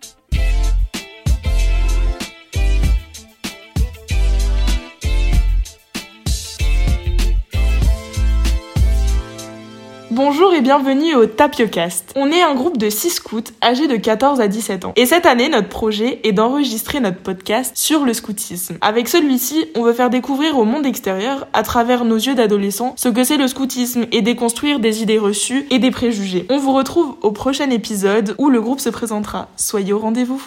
Bye. Bonjour et bienvenue au Tapiocast. On est un groupe de 6 scouts âgés de 14 à 17 ans. Et cette année, notre projet est d'enregistrer notre podcast sur le scoutisme. Avec celui-ci, on veut faire découvrir au monde extérieur, à travers nos yeux d'adolescents, ce que c'est le scoutisme et déconstruire des idées reçues et des préjugés. On vous retrouve au prochain épisode où le groupe se présentera. Soyez au rendez-vous.